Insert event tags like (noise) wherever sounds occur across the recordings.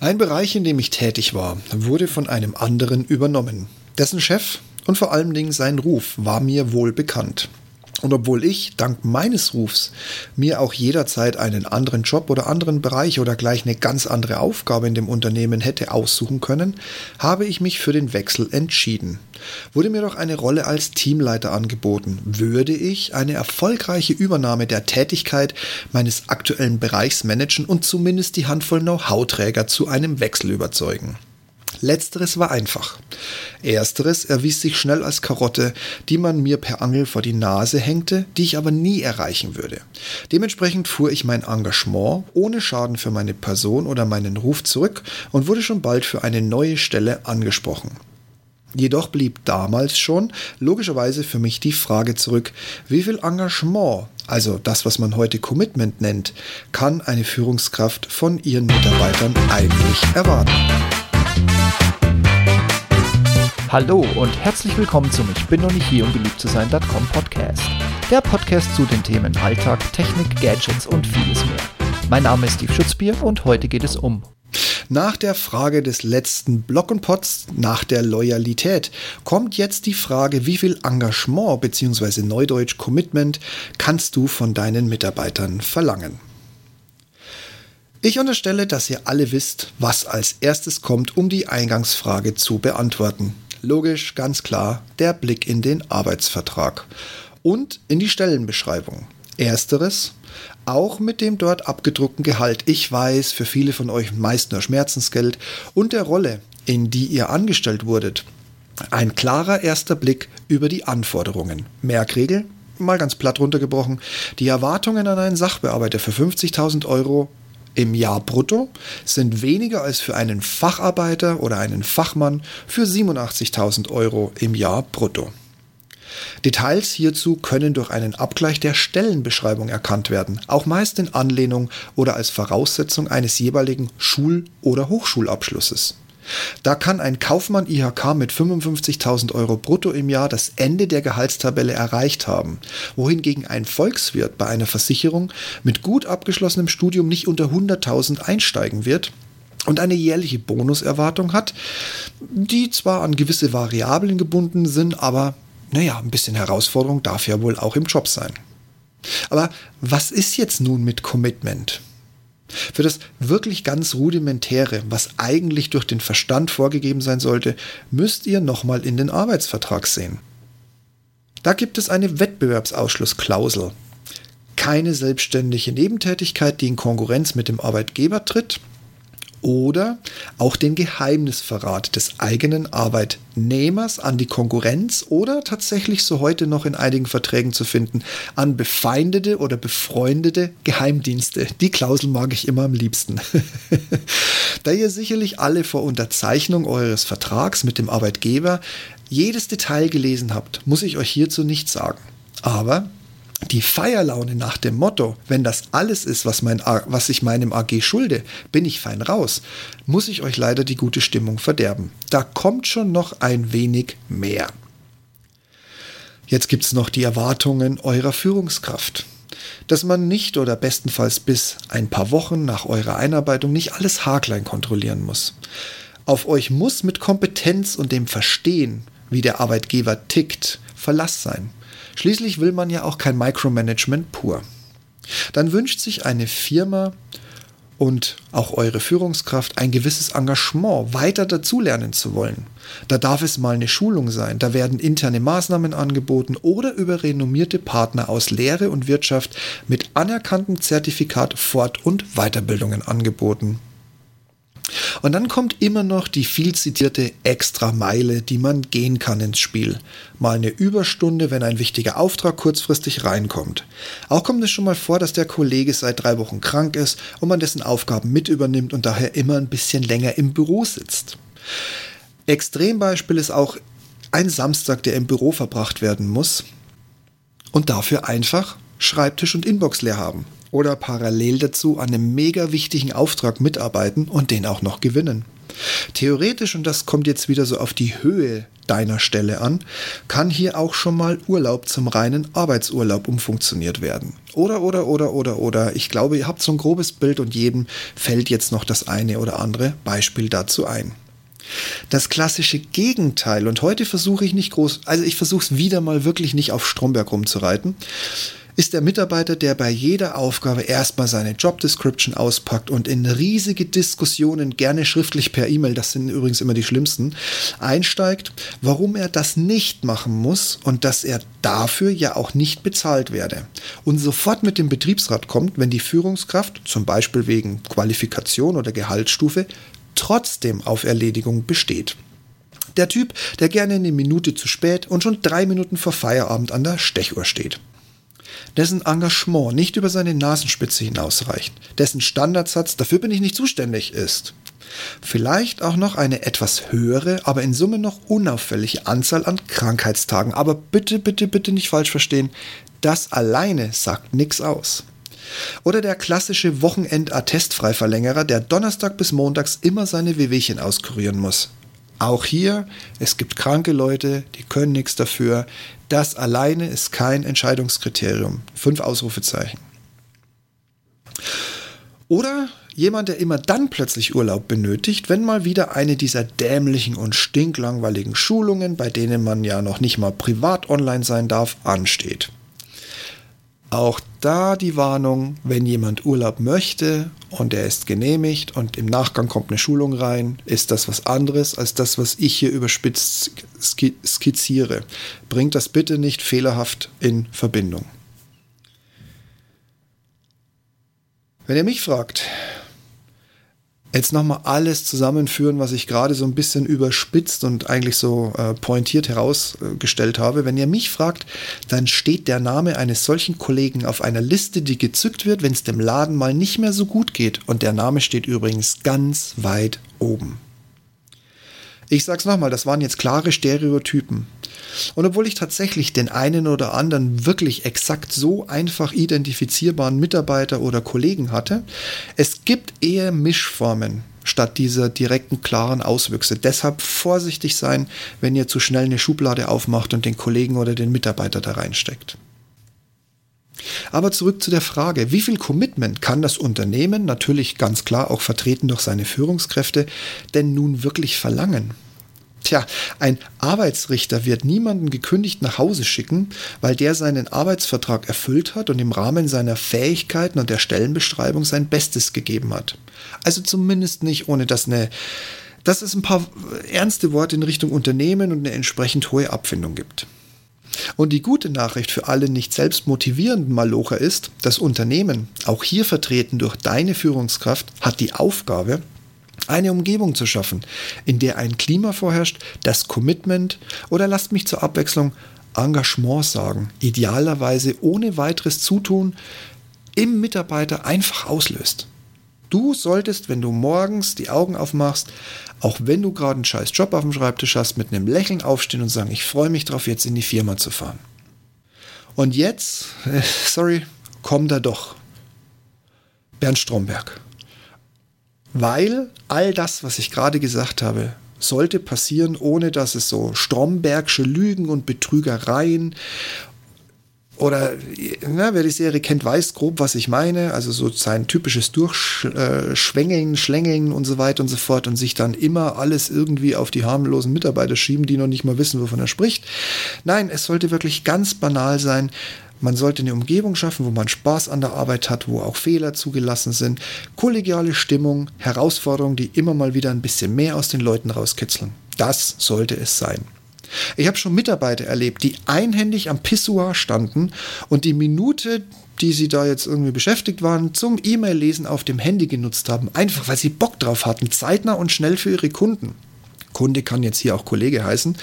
Ein Bereich, in dem ich tätig war, wurde von einem anderen übernommen. Dessen Chef und vor allen Dingen sein Ruf war mir wohl bekannt. Und obwohl ich, dank meines Rufs, mir auch jederzeit einen anderen Job oder anderen Bereich oder gleich eine ganz andere Aufgabe in dem Unternehmen hätte aussuchen können, habe ich mich für den Wechsel entschieden. Wurde mir doch eine Rolle als Teamleiter angeboten, würde ich eine erfolgreiche Übernahme der Tätigkeit meines aktuellen Bereichs managen und zumindest die Handvoll Know-how-Träger zu einem Wechsel überzeugen. Letzteres war einfach. Ersteres erwies sich schnell als Karotte, die man mir per Angel vor die Nase hängte, die ich aber nie erreichen würde. Dementsprechend fuhr ich mein Engagement ohne Schaden für meine Person oder meinen Ruf zurück und wurde schon bald für eine neue Stelle angesprochen. Jedoch blieb damals schon logischerweise für mich die Frage zurück, wie viel Engagement, also das, was man heute Commitment nennt, kann eine Führungskraft von ihren Mitarbeitern eigentlich erwarten. Hallo und herzlich willkommen zum Ich bin noch nicht hier, um beliebt zu sein.com Podcast. Der Podcast zu den Themen Alltag, Technik, Gadgets und vieles mehr. Mein Name ist Steve Schutzbier und heute geht es um nach der Frage des letzten Block und Pots, nach der Loyalität, kommt jetzt die Frage, wie viel Engagement bzw. Neudeutsch Commitment kannst du von deinen Mitarbeitern verlangen? Ich unterstelle, dass ihr alle wisst, was als erstes kommt, um die Eingangsfrage zu beantworten. Logisch, ganz klar, der Blick in den Arbeitsvertrag und in die Stellenbeschreibung. Ersteres, auch mit dem dort abgedruckten Gehalt. Ich weiß, für viele von euch meist nur Schmerzensgeld und der Rolle, in die ihr angestellt wurdet. Ein klarer erster Blick über die Anforderungen. Merkregel, mal ganz platt runtergebrochen, die Erwartungen an einen Sachbearbeiter für 50.000 Euro im Jahr brutto sind weniger als für einen Facharbeiter oder einen Fachmann für 87.000 Euro im Jahr brutto. Details hierzu können durch einen Abgleich der Stellenbeschreibung erkannt werden, auch meist in Anlehnung oder als Voraussetzung eines jeweiligen Schul- oder Hochschulabschlusses. Da kann ein Kaufmann IHK mit 55.000 Euro brutto im Jahr das Ende der Gehaltstabelle erreicht haben, wohingegen ein Volkswirt bei einer Versicherung mit gut abgeschlossenem Studium nicht unter 100.000 einsteigen wird und eine jährliche Bonuserwartung hat, die zwar an gewisse Variablen gebunden sind, aber naja, ein bisschen Herausforderung darf ja wohl auch im Job sein. Aber was ist jetzt nun mit Commitment? Für das wirklich ganz rudimentäre, was eigentlich durch den Verstand vorgegeben sein sollte, müsst ihr nochmal in den Arbeitsvertrag sehen. Da gibt es eine Wettbewerbsausschlussklausel. Keine selbstständige Nebentätigkeit, die in Konkurrenz mit dem Arbeitgeber tritt oder auch den Geheimnisverrat des eigenen Arbeitnehmers an die Konkurrenz oder tatsächlich so heute noch in einigen Verträgen zu finden an befeindete oder befreundete Geheimdienste. Die Klausel mag ich immer am liebsten. (laughs) da ihr sicherlich alle vor Unterzeichnung eures Vertrags mit dem Arbeitgeber jedes Detail gelesen habt, muss ich euch hierzu nichts sagen. Aber die Feierlaune nach dem Motto, wenn das alles ist, was, mein, was ich meinem AG schulde, bin ich fein raus, muss ich euch leider die gute Stimmung verderben. Da kommt schon noch ein wenig mehr. Jetzt gibt es noch die Erwartungen eurer Führungskraft. Dass man nicht oder bestenfalls bis ein paar Wochen nach eurer Einarbeitung nicht alles haarklein kontrollieren muss. Auf euch muss mit Kompetenz und dem Verstehen, wie der Arbeitgeber tickt, Verlass sein. Schließlich will man ja auch kein Micromanagement pur. Dann wünscht sich eine Firma und auch eure Führungskraft ein gewisses Engagement, weiter dazulernen zu wollen. Da darf es mal eine Schulung sein, da werden interne Maßnahmen angeboten oder über renommierte Partner aus Lehre und Wirtschaft mit anerkanntem Zertifikat Fort- und Weiterbildungen angeboten. Und dann kommt immer noch die viel zitierte Extra-Meile, die man gehen kann ins Spiel. Mal eine Überstunde, wenn ein wichtiger Auftrag kurzfristig reinkommt. Auch kommt es schon mal vor, dass der Kollege seit drei Wochen krank ist und man dessen Aufgaben mit übernimmt und daher immer ein bisschen länger im Büro sitzt. Extrembeispiel ist auch ein Samstag, der im Büro verbracht werden muss und dafür einfach Schreibtisch und Inbox leer haben oder parallel dazu an einem mega wichtigen Auftrag mitarbeiten und den auch noch gewinnen. Theoretisch, und das kommt jetzt wieder so auf die Höhe deiner Stelle an, kann hier auch schon mal Urlaub zum reinen Arbeitsurlaub umfunktioniert werden. Oder, oder, oder, oder, oder. Ich glaube, ihr habt so ein grobes Bild und jedem fällt jetzt noch das eine oder andere Beispiel dazu ein. Das klassische Gegenteil, und heute versuche ich nicht groß, also ich versuche es wieder mal wirklich nicht auf Stromberg rumzureiten, ist der Mitarbeiter, der bei jeder Aufgabe erstmal seine Job Description auspackt und in riesige Diskussionen, gerne schriftlich per E-Mail, das sind übrigens immer die schlimmsten, einsteigt, warum er das nicht machen muss und dass er dafür ja auch nicht bezahlt werde. Und sofort mit dem Betriebsrat kommt, wenn die Führungskraft, zum Beispiel wegen Qualifikation oder Gehaltsstufe, trotzdem auf Erledigung besteht. Der Typ, der gerne eine Minute zu spät und schon drei Minuten vor Feierabend an der Stechuhr steht dessen Engagement nicht über seine Nasenspitze hinausreicht, dessen Standardsatz dafür bin ich nicht zuständig ist. Vielleicht auch noch eine etwas höhere, aber in Summe noch unauffällige Anzahl an Krankheitstagen. Aber bitte, bitte, bitte nicht falsch verstehen, das alleine sagt nichts aus. Oder der klassische Wochenend-Attestfreiverlängerer, der Donnerstag bis Montags immer seine Wehwehchen auskurieren muss. Auch hier, es gibt kranke Leute, die können nichts dafür. Das alleine ist kein Entscheidungskriterium. Fünf Ausrufezeichen. Oder jemand, der immer dann plötzlich Urlaub benötigt, wenn mal wieder eine dieser dämlichen und stinklangweiligen Schulungen, bei denen man ja noch nicht mal privat online sein darf, ansteht. Auch da die Warnung, wenn jemand Urlaub möchte und er ist genehmigt und im Nachgang kommt eine Schulung rein, ist das was anderes als das, was ich hier überspitzt skizziere. Bringt das bitte nicht fehlerhaft in Verbindung. Wenn ihr mich fragt, jetzt nochmal alles zusammenführen, was ich gerade so ein bisschen überspitzt und eigentlich so äh, pointiert herausgestellt habe. Wenn ihr mich fragt, dann steht der Name eines solchen Kollegen auf einer Liste, die gezückt wird, wenn es dem Laden mal nicht mehr so gut geht. Und der Name steht übrigens ganz weit oben. Ich sag's nochmal, das waren jetzt klare Stereotypen. Und obwohl ich tatsächlich den einen oder anderen wirklich exakt so einfach identifizierbaren Mitarbeiter oder Kollegen hatte, es gibt eher Mischformen statt dieser direkten klaren Auswüchse. Deshalb vorsichtig sein, wenn ihr zu schnell eine Schublade aufmacht und den Kollegen oder den Mitarbeiter da reinsteckt. Aber zurück zu der Frage, wie viel Commitment kann das Unternehmen, natürlich ganz klar auch vertreten durch seine Führungskräfte, denn nun wirklich verlangen? Tja, ein Arbeitsrichter wird niemanden gekündigt nach Hause schicken, weil der seinen Arbeitsvertrag erfüllt hat und im Rahmen seiner Fähigkeiten und der Stellenbeschreibung sein Bestes gegeben hat. Also zumindest nicht, ohne dass eine, dass es ein paar ernste Worte in Richtung Unternehmen und eine entsprechend hohe Abfindung gibt. Und die gute Nachricht für alle nicht selbst motivierenden Malocher ist, das Unternehmen, auch hier vertreten durch deine Führungskraft, hat die Aufgabe, eine Umgebung zu schaffen, in der ein Klima vorherrscht, das Commitment oder lasst mich zur Abwechslung Engagement sagen, idealerweise ohne weiteres Zutun im Mitarbeiter einfach auslöst. Du solltest, wenn du morgens die Augen aufmachst, auch wenn du gerade einen scheiß Job auf dem Schreibtisch hast, mit einem Lächeln aufstehen und sagen, ich freue mich darauf, jetzt in die Firma zu fahren. Und jetzt, (laughs) sorry, komm da doch. Bernd Stromberg. Weil all das, was ich gerade gesagt habe, sollte passieren, ohne dass es so Strombergsche Lügen und Betrügereien oder na, wer die Serie kennt, weiß grob, was ich meine. Also so sein typisches Durchschwängeln, Schlängeln und so weiter und so fort und sich dann immer alles irgendwie auf die harmlosen Mitarbeiter schieben, die noch nicht mal wissen, wovon er spricht. Nein, es sollte wirklich ganz banal sein. Man sollte eine Umgebung schaffen, wo man Spaß an der Arbeit hat, wo auch Fehler zugelassen sind, kollegiale Stimmung, Herausforderungen, die immer mal wieder ein bisschen mehr aus den Leuten rauskitzeln. Das sollte es sein. Ich habe schon Mitarbeiter erlebt, die einhändig am Pissoir standen und die Minute, die sie da jetzt irgendwie beschäftigt waren, zum E-Mail-Lesen auf dem Handy genutzt haben. Einfach weil sie Bock drauf hatten, zeitnah und schnell für ihre Kunden. Kunde kann jetzt hier auch Kollege heißen,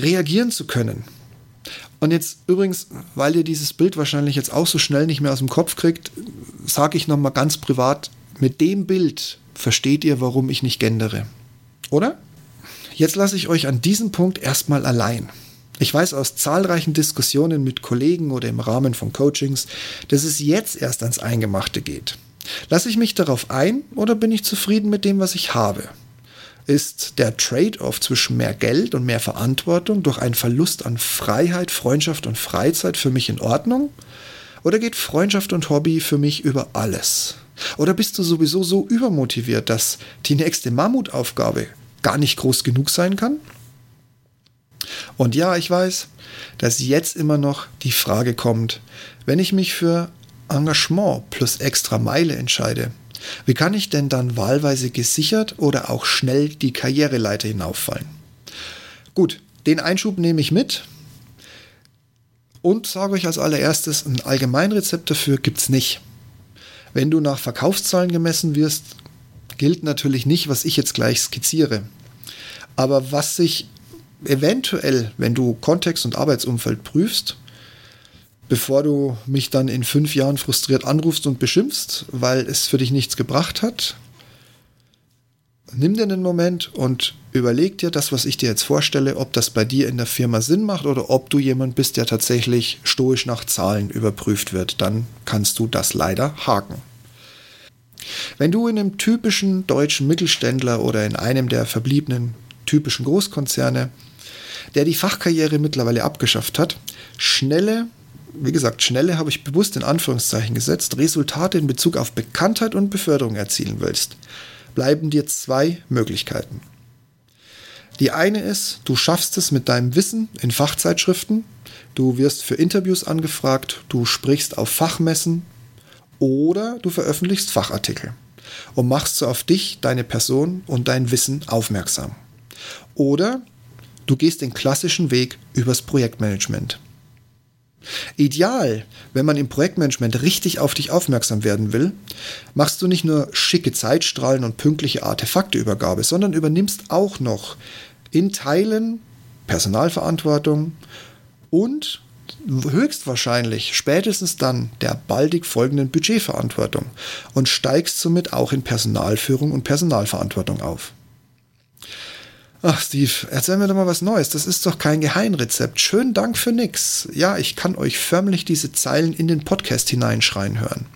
reagieren zu können. Und jetzt übrigens, weil ihr dieses Bild wahrscheinlich jetzt auch so schnell nicht mehr aus dem Kopf kriegt, sage ich nochmal ganz privat, mit dem Bild versteht ihr, warum ich nicht gendere. Oder? Jetzt lasse ich euch an diesem Punkt erstmal allein. Ich weiß aus zahlreichen Diskussionen mit Kollegen oder im Rahmen von Coachings, dass es jetzt erst ans Eingemachte geht. Lasse ich mich darauf ein oder bin ich zufrieden mit dem, was ich habe? Ist der Trade-off zwischen mehr Geld und mehr Verantwortung durch einen Verlust an Freiheit, Freundschaft und Freizeit für mich in Ordnung? Oder geht Freundschaft und Hobby für mich über alles? Oder bist du sowieso so übermotiviert, dass die nächste Mammutaufgabe gar nicht groß genug sein kann? Und ja, ich weiß, dass jetzt immer noch die Frage kommt, wenn ich mich für Engagement plus extra Meile entscheide, wie kann ich denn dann wahlweise gesichert oder auch schnell die Karriereleiter hinauffallen? Gut, den Einschub nehme ich mit und sage euch als allererstes, ein Allgemeinrezept dafür gibt es nicht. Wenn du nach Verkaufszahlen gemessen wirst, gilt natürlich nicht, was ich jetzt gleich skizziere. Aber was sich eventuell, wenn du Kontext und Arbeitsumfeld prüfst, bevor du mich dann in fünf Jahren frustriert anrufst und beschimpfst, weil es für dich nichts gebracht hat. Nimm dir einen Moment und überleg dir das, was ich dir jetzt vorstelle, ob das bei dir in der Firma Sinn macht oder ob du jemand bist, der tatsächlich stoisch nach Zahlen überprüft wird. Dann kannst du das leider haken. Wenn du in einem typischen deutschen Mittelständler oder in einem der verbliebenen typischen Großkonzerne, der die Fachkarriere mittlerweile abgeschafft hat, schnelle wie gesagt, schnelle habe ich bewusst in Anführungszeichen gesetzt, Resultate in Bezug auf Bekanntheit und Beförderung erzielen willst, bleiben dir zwei Möglichkeiten. Die eine ist, du schaffst es mit deinem Wissen in Fachzeitschriften, du wirst für Interviews angefragt, du sprichst auf Fachmessen oder du veröffentlichst Fachartikel und machst so auf dich, deine Person und dein Wissen aufmerksam. Oder du gehst den klassischen Weg übers Projektmanagement. Ideal, wenn man im Projektmanagement richtig auf dich aufmerksam werden will, machst du nicht nur schicke Zeitstrahlen und pünktliche Artefakteübergabe, sondern übernimmst auch noch in Teilen Personalverantwortung und höchstwahrscheinlich spätestens dann der baldig folgenden Budgetverantwortung und steigst somit auch in Personalführung und Personalverantwortung auf. Ach, Steve, erzähl mir doch mal was Neues. Das ist doch kein Geheimrezept. Schönen Dank für nix. Ja, ich kann euch förmlich diese Zeilen in den Podcast hineinschreien hören.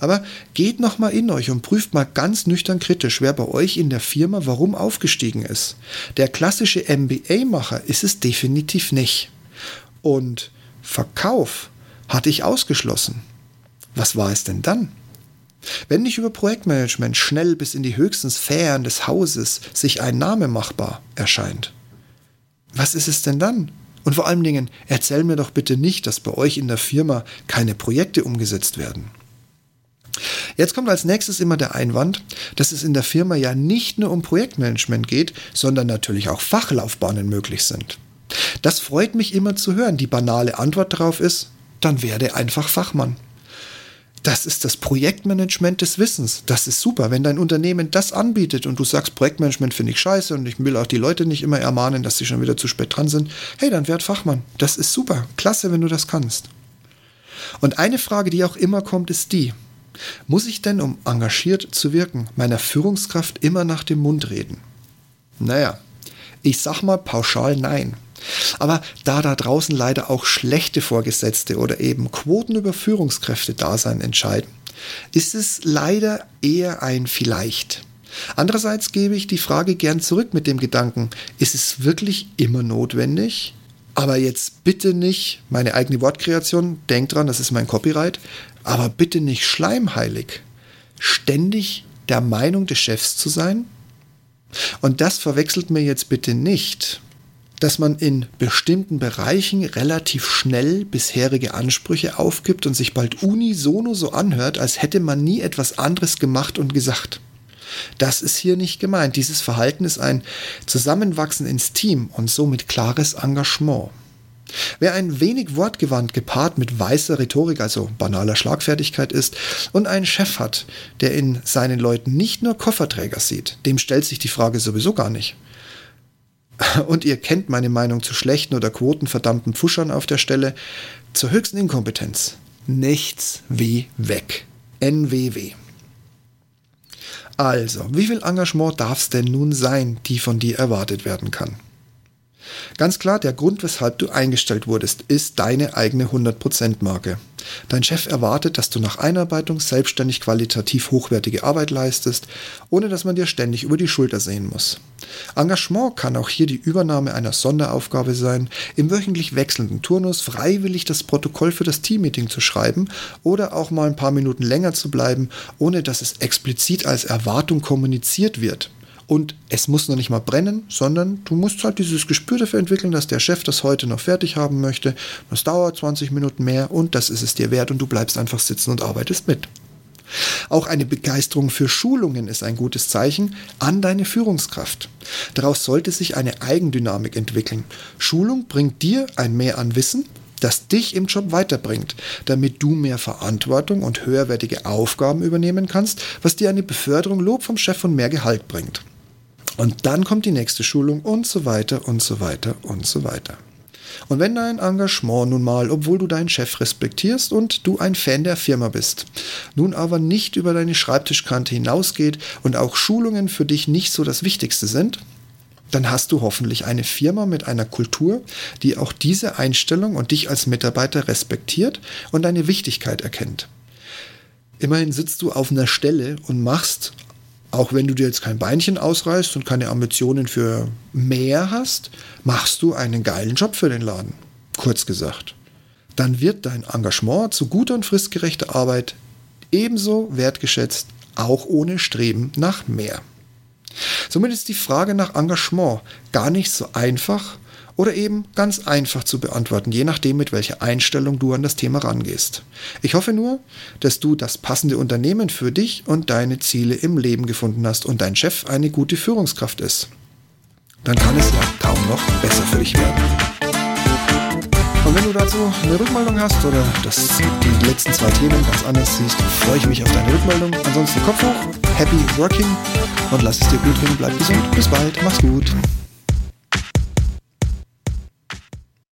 Aber geht noch mal in euch und prüft mal ganz nüchtern kritisch, wer bei euch in der Firma warum aufgestiegen ist. Der klassische MBA-Macher ist es definitiv nicht. Und Verkauf hatte ich ausgeschlossen. Was war es denn dann? Wenn nicht über Projektmanagement schnell bis in die höchsten Sphären des Hauses sich ein Name machbar erscheint, was ist es denn dann? Und vor allen Dingen, erzähl mir doch bitte nicht, dass bei euch in der Firma keine Projekte umgesetzt werden. Jetzt kommt als nächstes immer der Einwand, dass es in der Firma ja nicht nur um Projektmanagement geht, sondern natürlich auch Fachlaufbahnen möglich sind. Das freut mich immer zu hören. Die banale Antwort darauf ist, dann werde einfach Fachmann. Das ist das Projektmanagement des Wissens. Das ist super. Wenn dein Unternehmen das anbietet und du sagst, Projektmanagement finde ich scheiße und ich will auch die Leute nicht immer ermahnen, dass sie schon wieder zu spät dran sind, hey, dann werd Fachmann. Das ist super. Klasse, wenn du das kannst. Und eine Frage, die auch immer kommt, ist die, muss ich denn, um engagiert zu wirken, meiner Führungskraft immer nach dem Mund reden? Naja, ich sag mal pauschal nein. Aber da da draußen leider auch schlechte Vorgesetzte oder eben Quoten über Führungskräfte da entscheiden, ist es leider eher ein Vielleicht. Andererseits gebe ich die Frage gern zurück mit dem Gedanken, ist es wirklich immer notwendig? Aber jetzt bitte nicht meine eigene Wortkreation, denkt dran, das ist mein Copyright, aber bitte nicht schleimheilig. Ständig der Meinung des Chefs zu sein? Und das verwechselt mir jetzt bitte nicht dass man in bestimmten Bereichen relativ schnell bisherige Ansprüche aufgibt und sich bald unisono so anhört, als hätte man nie etwas anderes gemacht und gesagt. Das ist hier nicht gemeint. Dieses Verhalten ist ein Zusammenwachsen ins Team und somit klares Engagement. Wer ein wenig wortgewandt gepaart mit weißer Rhetorik, also banaler Schlagfertigkeit ist, und einen Chef hat, der in seinen Leuten nicht nur Kofferträger sieht, dem stellt sich die Frage sowieso gar nicht. Und ihr kennt meine Meinung zu schlechten oder quotenverdammten Pfuschern auf der Stelle. Zur höchsten Inkompetenz. Nichts wie weg. NWW. Also, wie viel Engagement darf es denn nun sein, die von dir erwartet werden kann? Ganz klar, der Grund, weshalb du eingestellt wurdest, ist deine eigene 100%-Marke. Dein Chef erwartet, dass du nach Einarbeitung selbstständig qualitativ hochwertige Arbeit leistest, ohne dass man dir ständig über die Schulter sehen muss. Engagement kann auch hier die Übernahme einer Sonderaufgabe sein, im wöchentlich wechselnden Turnus freiwillig das Protokoll für das Teammeeting zu schreiben oder auch mal ein paar Minuten länger zu bleiben, ohne dass es explizit als Erwartung kommuniziert wird. Und es muss noch nicht mal brennen, sondern du musst halt dieses Gespür dafür entwickeln, dass der Chef das heute noch fertig haben möchte. Das dauert 20 Minuten mehr und das ist es dir wert und du bleibst einfach sitzen und arbeitest mit. Auch eine Begeisterung für Schulungen ist ein gutes Zeichen an deine Führungskraft. Daraus sollte sich eine Eigendynamik entwickeln. Schulung bringt dir ein Mehr an Wissen, das dich im Job weiterbringt, damit du mehr Verantwortung und höherwertige Aufgaben übernehmen kannst, was dir eine Beförderung, Lob vom Chef und mehr Gehalt bringt. Und dann kommt die nächste Schulung und so weiter und so weiter und so weiter. Und wenn dein Engagement nun mal, obwohl du deinen Chef respektierst und du ein Fan der Firma bist, nun aber nicht über deine Schreibtischkante hinausgeht und auch Schulungen für dich nicht so das Wichtigste sind, dann hast du hoffentlich eine Firma mit einer Kultur, die auch diese Einstellung und dich als Mitarbeiter respektiert und deine Wichtigkeit erkennt. Immerhin sitzt du auf einer Stelle und machst auch wenn du dir jetzt kein Beinchen ausreißt und keine Ambitionen für mehr hast, machst du einen geilen Job für den Laden. Kurz gesagt. Dann wird dein Engagement zu guter und fristgerechter Arbeit ebenso wertgeschätzt, auch ohne Streben nach mehr. Somit ist die Frage nach Engagement gar nicht so einfach oder eben ganz einfach zu beantworten, je nachdem, mit welcher Einstellung du an das Thema rangehst. Ich hoffe nur, dass du das passende Unternehmen für dich und deine Ziele im Leben gefunden hast und dein Chef eine gute Führungskraft ist. Dann kann es ja kaum noch besser für dich werden. Und wenn du dazu eine Rückmeldung hast oder das, die letzten zwei Themen ganz anders siehst, freue ich mich auf deine Rückmeldung. Ansonsten Kopf hoch, happy working und lass es dir gut gehen, bleib gesund. Bis bald, mach's gut.